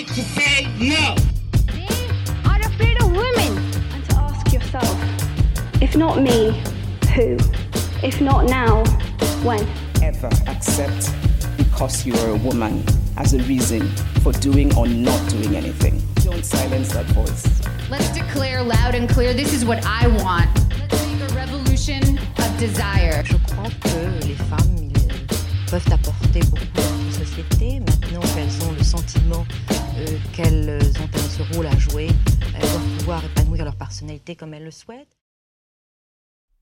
right to say no. They are afraid of women. And to ask yourself, if not me, who? If not now, when? ever accept because you are a woman as a reason for doing or not doing anything. Don't silence that voice. Let's declare loud and clear this is what I want. Let's make a revolution of desire. Je crois que les femmes ils peuvent apporter beaucoup dans une société. Maintenant qu'elles ont le sentiment euh, qu'elles ont ce rôle à jouer, elles doivent pouvoir épanouir leur personnalité comme elles le souhaitent.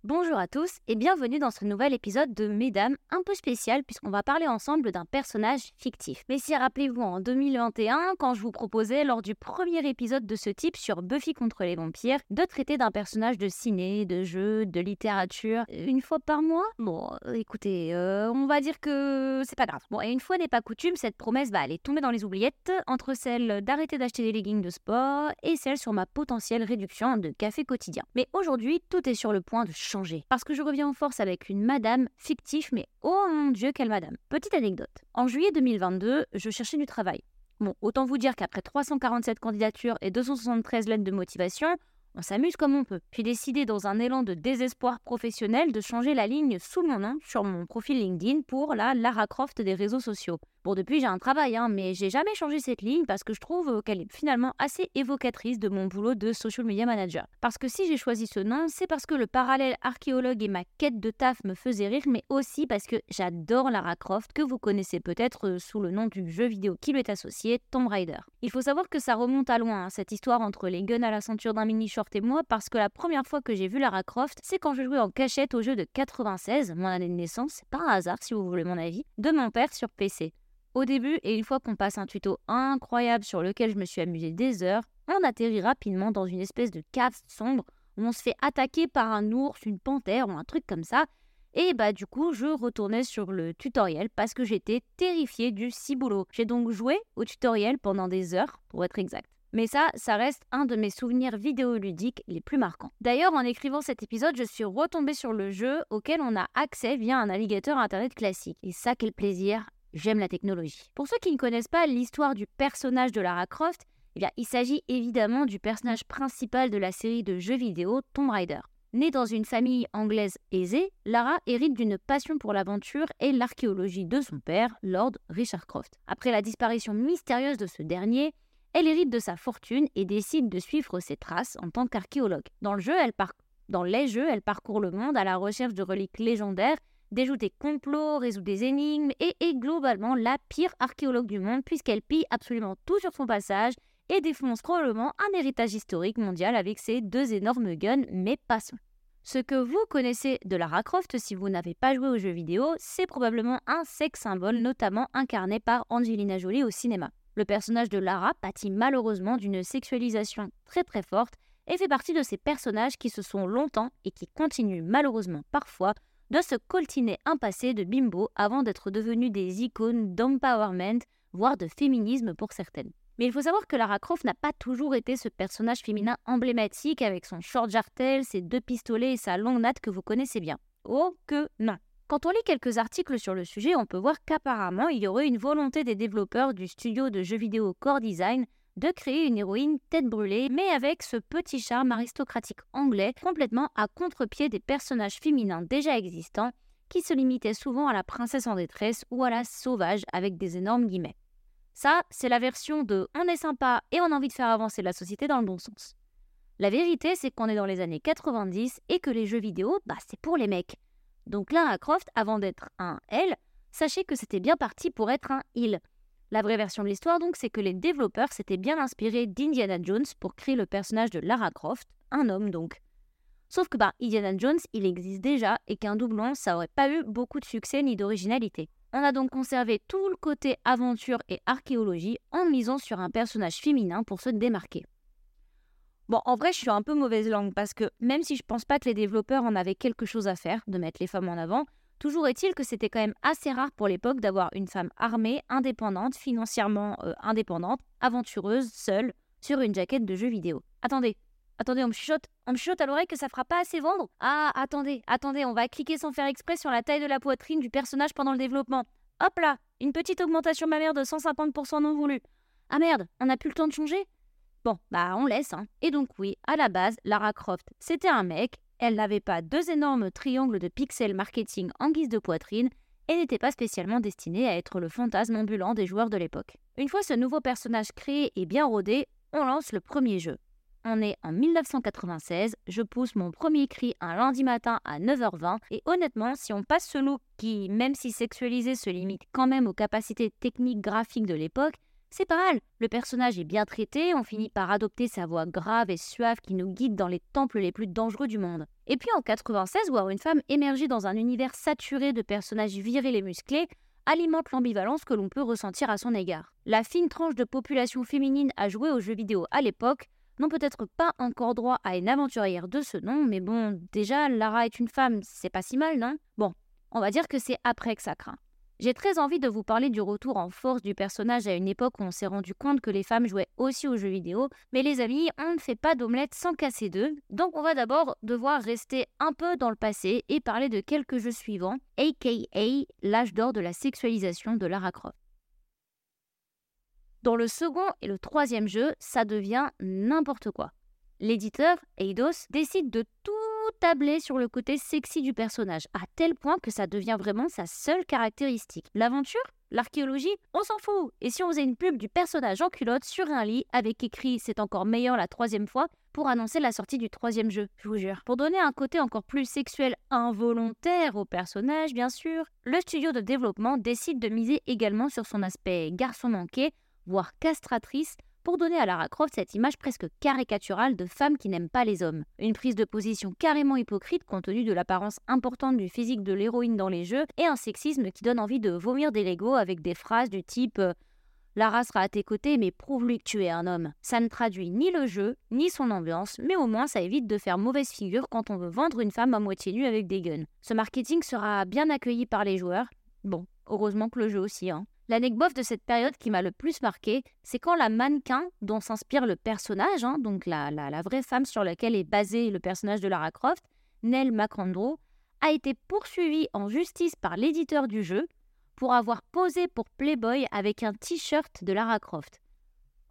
Bonjour à tous et bienvenue dans ce nouvel épisode de Mesdames un peu spécial puisqu'on va parler ensemble d'un personnage fictif. Mais si rappelez-vous en 2021 quand je vous proposais lors du premier épisode de ce type sur Buffy contre les vampires de traiter d'un personnage de ciné, de jeu, de littérature une fois par mois? Bon écoutez, euh, on va dire que c'est pas grave. Bon et une fois n'est pas coutume, cette promesse va aller tomber dans les oubliettes entre celle d'arrêter d'acheter des leggings de sport et celle sur ma potentielle réduction de café quotidien. Mais aujourd'hui tout est sur le point de changer. Parce que je reviens en force avec une madame fictive, mais oh mon dieu, quelle madame. Petite anecdote. En juillet 2022, je cherchais du travail. Bon, autant vous dire qu'après 347 candidatures et 273 lettres de motivation, on s'amuse comme on peut. J'ai décidé, dans un élan de désespoir professionnel, de changer la ligne sous mon nom sur mon profil LinkedIn pour la Lara Croft des réseaux sociaux. Bon, depuis j'ai un travail, hein, mais j'ai jamais changé cette ligne parce que je trouve euh, qu'elle est finalement assez évocatrice de mon boulot de social media manager. Parce que si j'ai choisi ce nom, c'est parce que le parallèle archéologue et ma quête de taf me faisaient rire, mais aussi parce que j'adore Lara Croft, que vous connaissez peut-être euh, sous le nom du jeu vidéo qui lui est associé, Tomb Raider. Il faut savoir que ça remonte à loin, hein, cette histoire entre les guns à la ceinture d'un mini short et moi, parce que la première fois que j'ai vu Lara Croft, c'est quand je jouais en cachette au jeu de 96, mon année de naissance, un hasard si vous voulez mon avis, de mon père sur PC. Au début, et une fois qu'on passe un tuto incroyable sur lequel je me suis amusé des heures, on atterrit rapidement dans une espèce de cave sombre où on se fait attaquer par un ours, une panthère ou un truc comme ça. Et bah du coup, je retournais sur le tutoriel parce que j'étais terrifiée du ciboulot. J'ai donc joué au tutoriel pendant des heures, pour être exact. Mais ça, ça reste un de mes souvenirs vidéoludiques les plus marquants. D'ailleurs, en écrivant cet épisode, je suis retombée sur le jeu auquel on a accès via un navigateur internet classique. Et ça, quel plaisir J'aime la technologie. Pour ceux qui ne connaissent pas l'histoire du personnage de Lara Croft, eh bien, il s'agit évidemment du personnage principal de la série de jeux vidéo Tomb Raider. Née dans une famille anglaise aisée, Lara hérite d'une passion pour l'aventure et l'archéologie de son père, Lord Richard Croft. Après la disparition mystérieuse de ce dernier, elle hérite de sa fortune et décide de suivre ses traces en tant qu'archéologue. Dans, le jeu, elle Dans les jeux, elle parcourt le monde à la recherche de reliques légendaires des complots, résout des énigmes et est globalement la pire archéologue du monde puisqu'elle pille absolument tout sur son passage et défonce probablement un héritage historique mondial avec ses deux énormes guns, mais passons. Ce que vous connaissez de Lara Croft si vous n'avez pas joué aux jeux vidéo, c'est probablement un sex symbole notamment incarné par Angelina Jolie au cinéma. Le personnage de Lara pâtit malheureusement d'une sexualisation très très forte et fait partie de ces personnages qui se sont longtemps et qui continuent malheureusement parfois de se coltiner un passé de bimbo avant d'être devenus des icônes d'empowerment, voire de féminisme pour certaines. Mais il faut savoir que Lara Croft n'a pas toujours été ce personnage féminin emblématique avec son short jartel, ses deux pistolets et sa longue natte que vous connaissez bien. Oh que non quand on lit quelques articles sur le sujet, on peut voir qu'apparemment il y aurait une volonté des développeurs du studio de jeux vidéo Core Design de créer une héroïne tête brûlée, mais avec ce petit charme aristocratique anglais complètement à contre-pied des personnages féminins déjà existants, qui se limitaient souvent à la princesse en détresse ou à la sauvage avec des énormes guillemets. Ça, c'est la version de on est sympa et on a envie de faire avancer la société dans le bon sens. La vérité, c'est qu'on est dans les années 90 et que les jeux vidéo, bah, c'est pour les mecs. Donc à Croft, avant d'être un L, sachez que c'était bien parti pour être un il. La vraie version de l'histoire, donc, c'est que les développeurs s'étaient bien inspirés d'Indiana Jones pour créer le personnage de Lara Croft, un homme donc. Sauf que bah, Indiana Jones, il existe déjà et qu'un doublon, ça aurait pas eu beaucoup de succès ni d'originalité. On a donc conservé tout le côté aventure et archéologie en misant sur un personnage féminin pour se démarquer. Bon, en vrai, je suis un peu mauvaise langue parce que même si je pense pas que les développeurs en avaient quelque chose à faire de mettre les femmes en avant, Toujours est-il que c'était quand même assez rare pour l'époque d'avoir une femme armée, indépendante, financièrement euh, indépendante, aventureuse, seule, sur une jaquette de jeu vidéo. Attendez, attendez, on me chuchote, on me chuchote à l'oreille que ça fera pas assez vendre? Ah, attendez, attendez, on va cliquer sans faire exprès sur la taille de la poitrine du personnage pendant le développement. Hop là, une petite augmentation mammaire de 150% non voulu. Ah merde, on n'a plus le temps de changer? Bon, bah on laisse, hein. Et donc oui, à la base, Lara Croft, c'était un mec, elle n'avait pas deux énormes triangles de pixels marketing en guise de poitrine, et n'était pas spécialement destinée à être le fantasme ambulant des joueurs de l'époque. Une fois ce nouveau personnage créé et bien rodé, on lance le premier jeu. On est en 1996, je pousse mon premier cri un lundi matin à 9h20 et honnêtement, si on passe ce look qui, même si sexualisé, se limite quand même aux capacités techniques graphiques de l'époque, c'est pas mal. Le personnage est bien traité, on finit par adopter sa voix grave et suave qui nous guide dans les temples les plus dangereux du monde. Et puis en 96, voir une femme émerger dans un univers saturé de personnages virils et musclés alimente l'ambivalence que l'on peut ressentir à son égard. La fine tranche de population féminine à jouer aux jeux vidéo à l'époque n'ont peut-être pas encore droit à une aventurière de ce nom, mais bon, déjà, Lara est une femme, c'est pas si mal, non? Bon, on va dire que c'est après que ça craint. J'ai très envie de vous parler du retour en force du personnage à une époque où on s'est rendu compte que les femmes jouaient aussi aux jeux vidéo, mais les amis, on ne fait pas d'omelette sans casser d'œufs, donc on va d'abord devoir rester un peu dans le passé et parler de quelques jeux suivants, aka l'âge d'or de la sexualisation de Lara Croft. Dans le second et le troisième jeu, ça devient n'importe quoi. L'éditeur, Eidos, décide de tout tabler sur le côté sexy du personnage, à tel point que ça devient vraiment sa seule caractéristique. L'aventure? L'archéologie? On s'en fout Et si on faisait une pub du personnage en culotte sur un lit avec écrit C'est encore meilleur la troisième fois pour annoncer la sortie du troisième jeu, je vous jure. Pour donner un côté encore plus sexuel involontaire au personnage, bien sûr, le studio de développement décide de miser également sur son aspect garçon manqué voire castratrice, pour donner à Lara Croft cette image presque caricaturale de femme qui n'aime pas les hommes. Une prise de position carrément hypocrite compte tenu de l'apparence importante du physique de l'héroïne dans les jeux et un sexisme qui donne envie de vomir des Legos avec des phrases du type euh, Lara sera à tes côtés, mais prouve-lui que tu es un homme. Ça ne traduit ni le jeu, ni son ambiance, mais au moins ça évite de faire mauvaise figure quand on veut vendre une femme à moitié nue avec des guns. Ce marketing sera bien accueilli par les joueurs. Bon, heureusement que le jeu aussi, hein. L'anecdote de cette période qui m'a le plus marqué, c'est quand la mannequin dont s'inspire le personnage, hein, donc la, vraie femme sur laquelle est basé le personnage de Lara Croft, Nell McAndrew, a été poursuivie en justice par l'éditeur du jeu pour avoir posé pour Playboy avec un t-shirt de Lara Croft.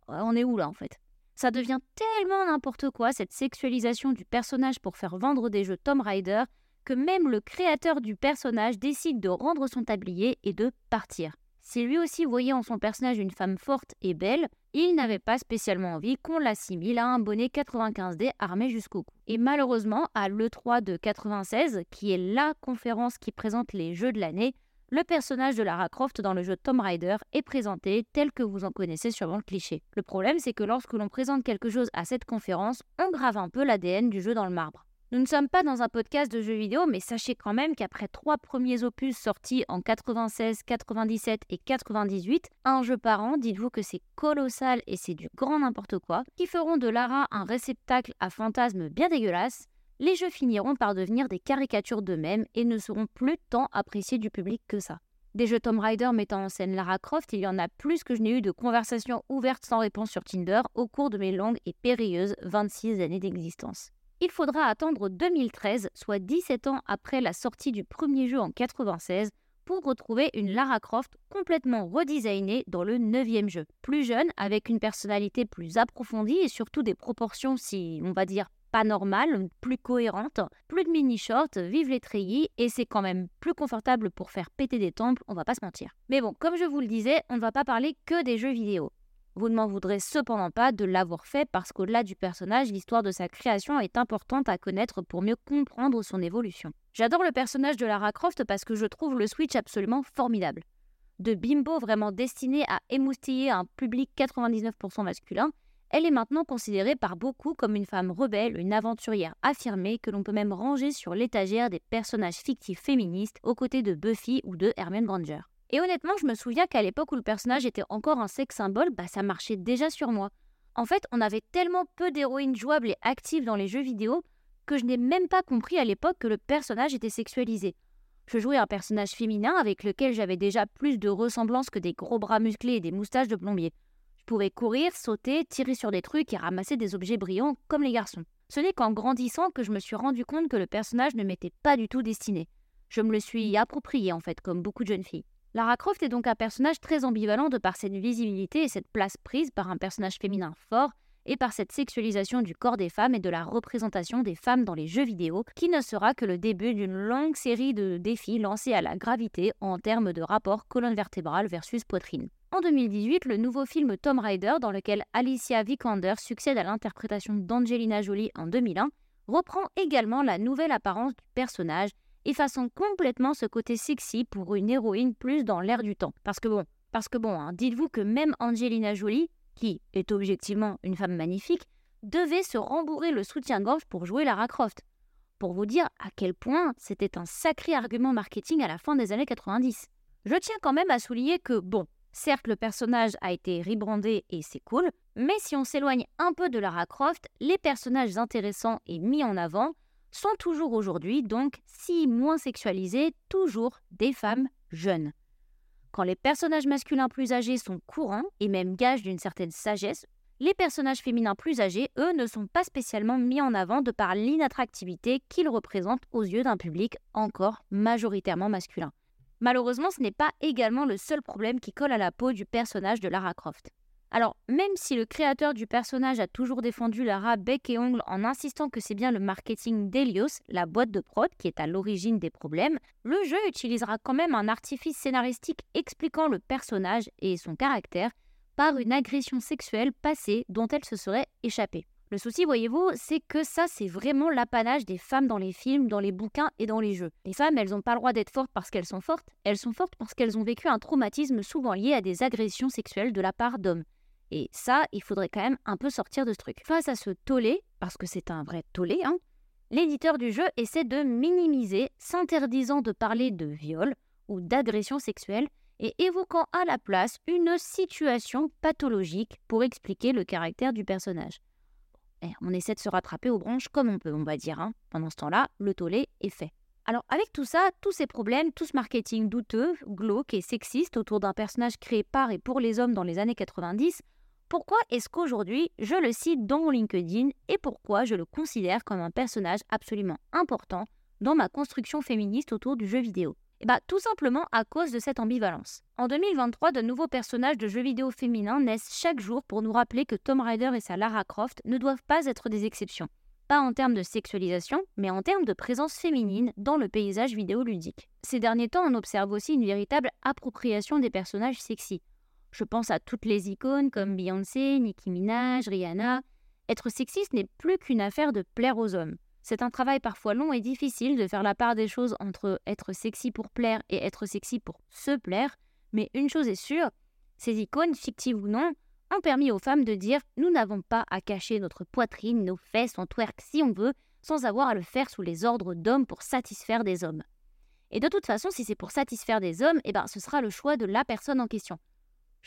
On est où là en fait? Ça devient tellement n'importe quoi cette sexualisation du personnage pour faire vendre des jeux Tomb Raider que même le créateur du personnage décide de rendre son tablier et de partir. Si lui aussi voyait en son personnage une femme forte et belle, il n'avait pas spécialement envie qu'on l'assimile à un bonnet 95D armé jusqu'au cou. Et malheureusement, à l'E3 de 96, qui est la conférence qui présente les jeux de l'année, le personnage de Lara Croft dans le jeu Tomb Raider est présenté tel que vous en connaissez sûrement le cliché. Le problème, c'est que lorsque l'on présente quelque chose à cette conférence, on grave un peu l'ADN du jeu dans le marbre. Nous ne sommes pas dans un podcast de jeux vidéo, mais sachez quand même qu'après trois premiers opus sortis en 96, 97 et 98, un jeu par an, dites-vous que c'est colossal et c'est du grand n'importe quoi, qui feront de Lara un réceptacle à fantasmes bien dégueulasse, les jeux finiront par devenir des caricatures d'eux-mêmes et ne seront plus tant appréciés du public que ça. Des jeux Tomb Raider mettant en scène Lara Croft, il y en a plus que je n'ai eu de conversations ouvertes sans réponse sur Tinder au cours de mes longues et périlleuses 26 années d'existence. Il faudra attendre 2013, soit 17 ans après la sortie du premier jeu en 96, pour retrouver une Lara Croft complètement redesignée dans le 9 jeu. Plus jeune, avec une personnalité plus approfondie et surtout des proportions, si on va dire pas normales, plus cohérentes, plus de mini-shorts, vive les treillis, et c'est quand même plus confortable pour faire péter des temples, on va pas se mentir. Mais bon, comme je vous le disais, on ne va pas parler que des jeux vidéo. Vous ne m'en voudrez cependant pas de l'avoir fait parce qu'au-delà du personnage, l'histoire de sa création est importante à connaître pour mieux comprendre son évolution. J'adore le personnage de Lara Croft parce que je trouve le Switch absolument formidable. De bimbo vraiment destiné à émoustiller un public 99% masculin, elle est maintenant considérée par beaucoup comme une femme rebelle, une aventurière affirmée que l'on peut même ranger sur l'étagère des personnages fictifs féministes aux côtés de Buffy ou de Hermione Granger. Et honnêtement, je me souviens qu'à l'époque où le personnage était encore un sex symbole, bah ça marchait déjà sur moi. En fait, on avait tellement peu d'héroïnes jouables et actives dans les jeux vidéo que je n'ai même pas compris à l'époque que le personnage était sexualisé. Je jouais un personnage féminin avec lequel j'avais déjà plus de ressemblance que des gros bras musclés et des moustaches de plombier. Je pouvais courir, sauter, tirer sur des trucs et ramasser des objets brillants comme les garçons. Ce n'est qu'en grandissant que je me suis rendu compte que le personnage ne m'était pas du tout destiné. Je me le suis approprié en fait, comme beaucoup de jeunes filles. Lara Croft est donc un personnage très ambivalent de par cette visibilité et cette place prise par un personnage féminin fort et par cette sexualisation du corps des femmes et de la représentation des femmes dans les jeux vidéo, qui ne sera que le début d'une longue série de défis lancés à la gravité en termes de rapport colonne vertébrale versus poitrine. En 2018, le nouveau film Tomb Raider, dans lequel Alicia Vikander succède à l'interprétation d'Angelina Jolie en 2001, reprend également la nouvelle apparence du personnage effaçant complètement ce côté sexy pour une héroïne plus dans l'air du temps. Parce que bon, parce que bon, hein, dites-vous que même Angelina Jolie, qui est objectivement une femme magnifique, devait se rembourrer le soutien-gorge pour jouer Lara Croft. Pour vous dire à quel point c'était un sacré argument marketing à la fin des années 90. Je tiens quand même à souligner que, bon, certes le personnage a été rebrandé et c'est cool, mais si on s'éloigne un peu de Lara Croft, les personnages intéressants et mis en avant sont toujours aujourd'hui, donc si moins sexualisés, toujours des femmes jeunes. Quand les personnages masculins plus âgés sont courants et même gages d'une certaine sagesse, les personnages féminins plus âgés, eux, ne sont pas spécialement mis en avant de par l'inattractivité qu'ils représentent aux yeux d'un public encore majoritairement masculin. Malheureusement, ce n'est pas également le seul problème qui colle à la peau du personnage de Lara Croft. Alors, même si le créateur du personnage a toujours défendu Lara bec et ongle en insistant que c'est bien le marketing d'Elios, la boîte de prod, qui est à l'origine des problèmes, le jeu utilisera quand même un artifice scénaristique expliquant le personnage et son caractère par une agression sexuelle passée dont elle se serait échappée. Le souci, voyez-vous, c'est que ça, c'est vraiment l'apanage des femmes dans les films, dans les bouquins et dans les jeux. Les femmes, elles n'ont pas le droit d'être fortes parce qu'elles sont fortes, elles sont fortes parce qu'elles ont vécu un traumatisme souvent lié à des agressions sexuelles de la part d'hommes. Et ça, il faudrait quand même un peu sortir de ce truc. Face à ce tollé, parce que c'est un vrai tollé, hein, l'éditeur du jeu essaie de minimiser, s'interdisant de parler de viol ou d'agression sexuelle et évoquant à la place une situation pathologique pour expliquer le caractère du personnage. Eh, on essaie de se rattraper aux branches comme on peut, on va dire. Hein. Pendant ce temps-là, le tollé est fait. Alors avec tout ça, tous ces problèmes, tout ce marketing douteux, glauque et sexiste autour d'un personnage créé par et pour les hommes dans les années 90, pourquoi est-ce qu'aujourd'hui je le cite dans mon LinkedIn et pourquoi je le considère comme un personnage absolument important dans ma construction féministe autour du jeu vidéo? Eh bien tout simplement à cause de cette ambivalence. En 2023, de nouveaux personnages de jeux vidéo féminins naissent chaque jour pour nous rappeler que Tom Raider et sa Lara Croft ne doivent pas être des exceptions. Pas en termes de sexualisation, mais en termes de présence féminine dans le paysage vidéoludique. Ces derniers temps, on observe aussi une véritable appropriation des personnages sexy. Je pense à toutes les icônes comme Beyoncé, Nicki Minaj, Rihanna. Être sexiste n'est plus qu'une affaire de plaire aux hommes. C'est un travail parfois long et difficile de faire la part des choses entre être sexy pour plaire et être sexy pour se plaire, mais une chose est sûre, ces icônes, fictives ou non, ont permis aux femmes de dire nous n'avons pas à cacher notre poitrine, nos fesses, on twerk si on veut, sans avoir à le faire sous les ordres d'hommes pour satisfaire des hommes. Et de toute façon, si c'est pour satisfaire des hommes, eh ben, ce sera le choix de la personne en question.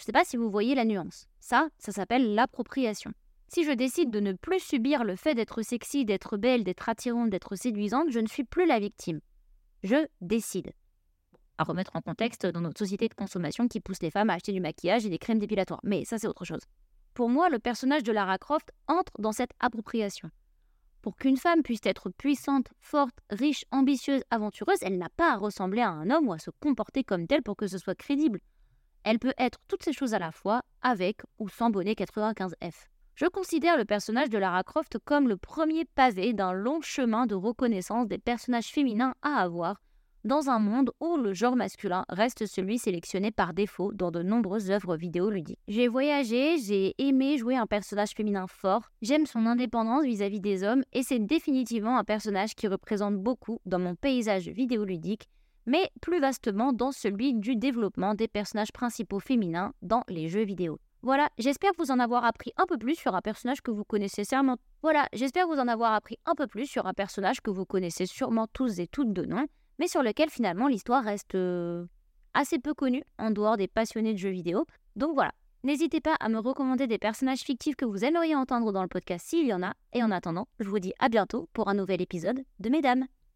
Je ne sais pas si vous voyez la nuance. Ça, ça s'appelle l'appropriation. Si je décide de ne plus subir le fait d'être sexy, d'être belle, d'être attirante, d'être séduisante, je ne suis plus la victime. Je décide. À remettre en contexte dans notre société de consommation qui pousse les femmes à acheter du maquillage et des crèmes dépilatoires. Mais ça, c'est autre chose. Pour moi, le personnage de Lara Croft entre dans cette appropriation. Pour qu'une femme puisse être puissante, forte, riche, ambitieuse, aventureuse, elle n'a pas à ressembler à un homme ou à se comporter comme telle pour que ce soit crédible. Elle peut être toutes ces choses à la fois, avec ou sans bonnet 95F. Je considère le personnage de Lara Croft comme le premier pavé d'un long chemin de reconnaissance des personnages féminins à avoir dans un monde où le genre masculin reste celui sélectionné par défaut dans de nombreuses œuvres vidéoludiques. J'ai voyagé, j'ai aimé jouer un personnage féminin fort, j'aime son indépendance vis-à-vis -vis des hommes et c'est définitivement un personnage qui représente beaucoup dans mon paysage vidéoludique mais plus vastement dans celui du développement des personnages principaux féminins dans les jeux vidéo. Voilà, j'espère vous en avoir appris un peu plus sur un personnage que vous connaissez sûrement. Voilà, j'espère vous en avoir appris un peu plus sur un personnage que vous connaissez sûrement tous et toutes de nom, mais sur lequel finalement l'histoire reste euh, assez peu connue en dehors des passionnés de jeux vidéo. Donc voilà, n'hésitez pas à me recommander des personnages fictifs que vous aimeriez entendre dans le podcast s'il y en a, et en attendant, je vous dis à bientôt pour un nouvel épisode de Mesdames.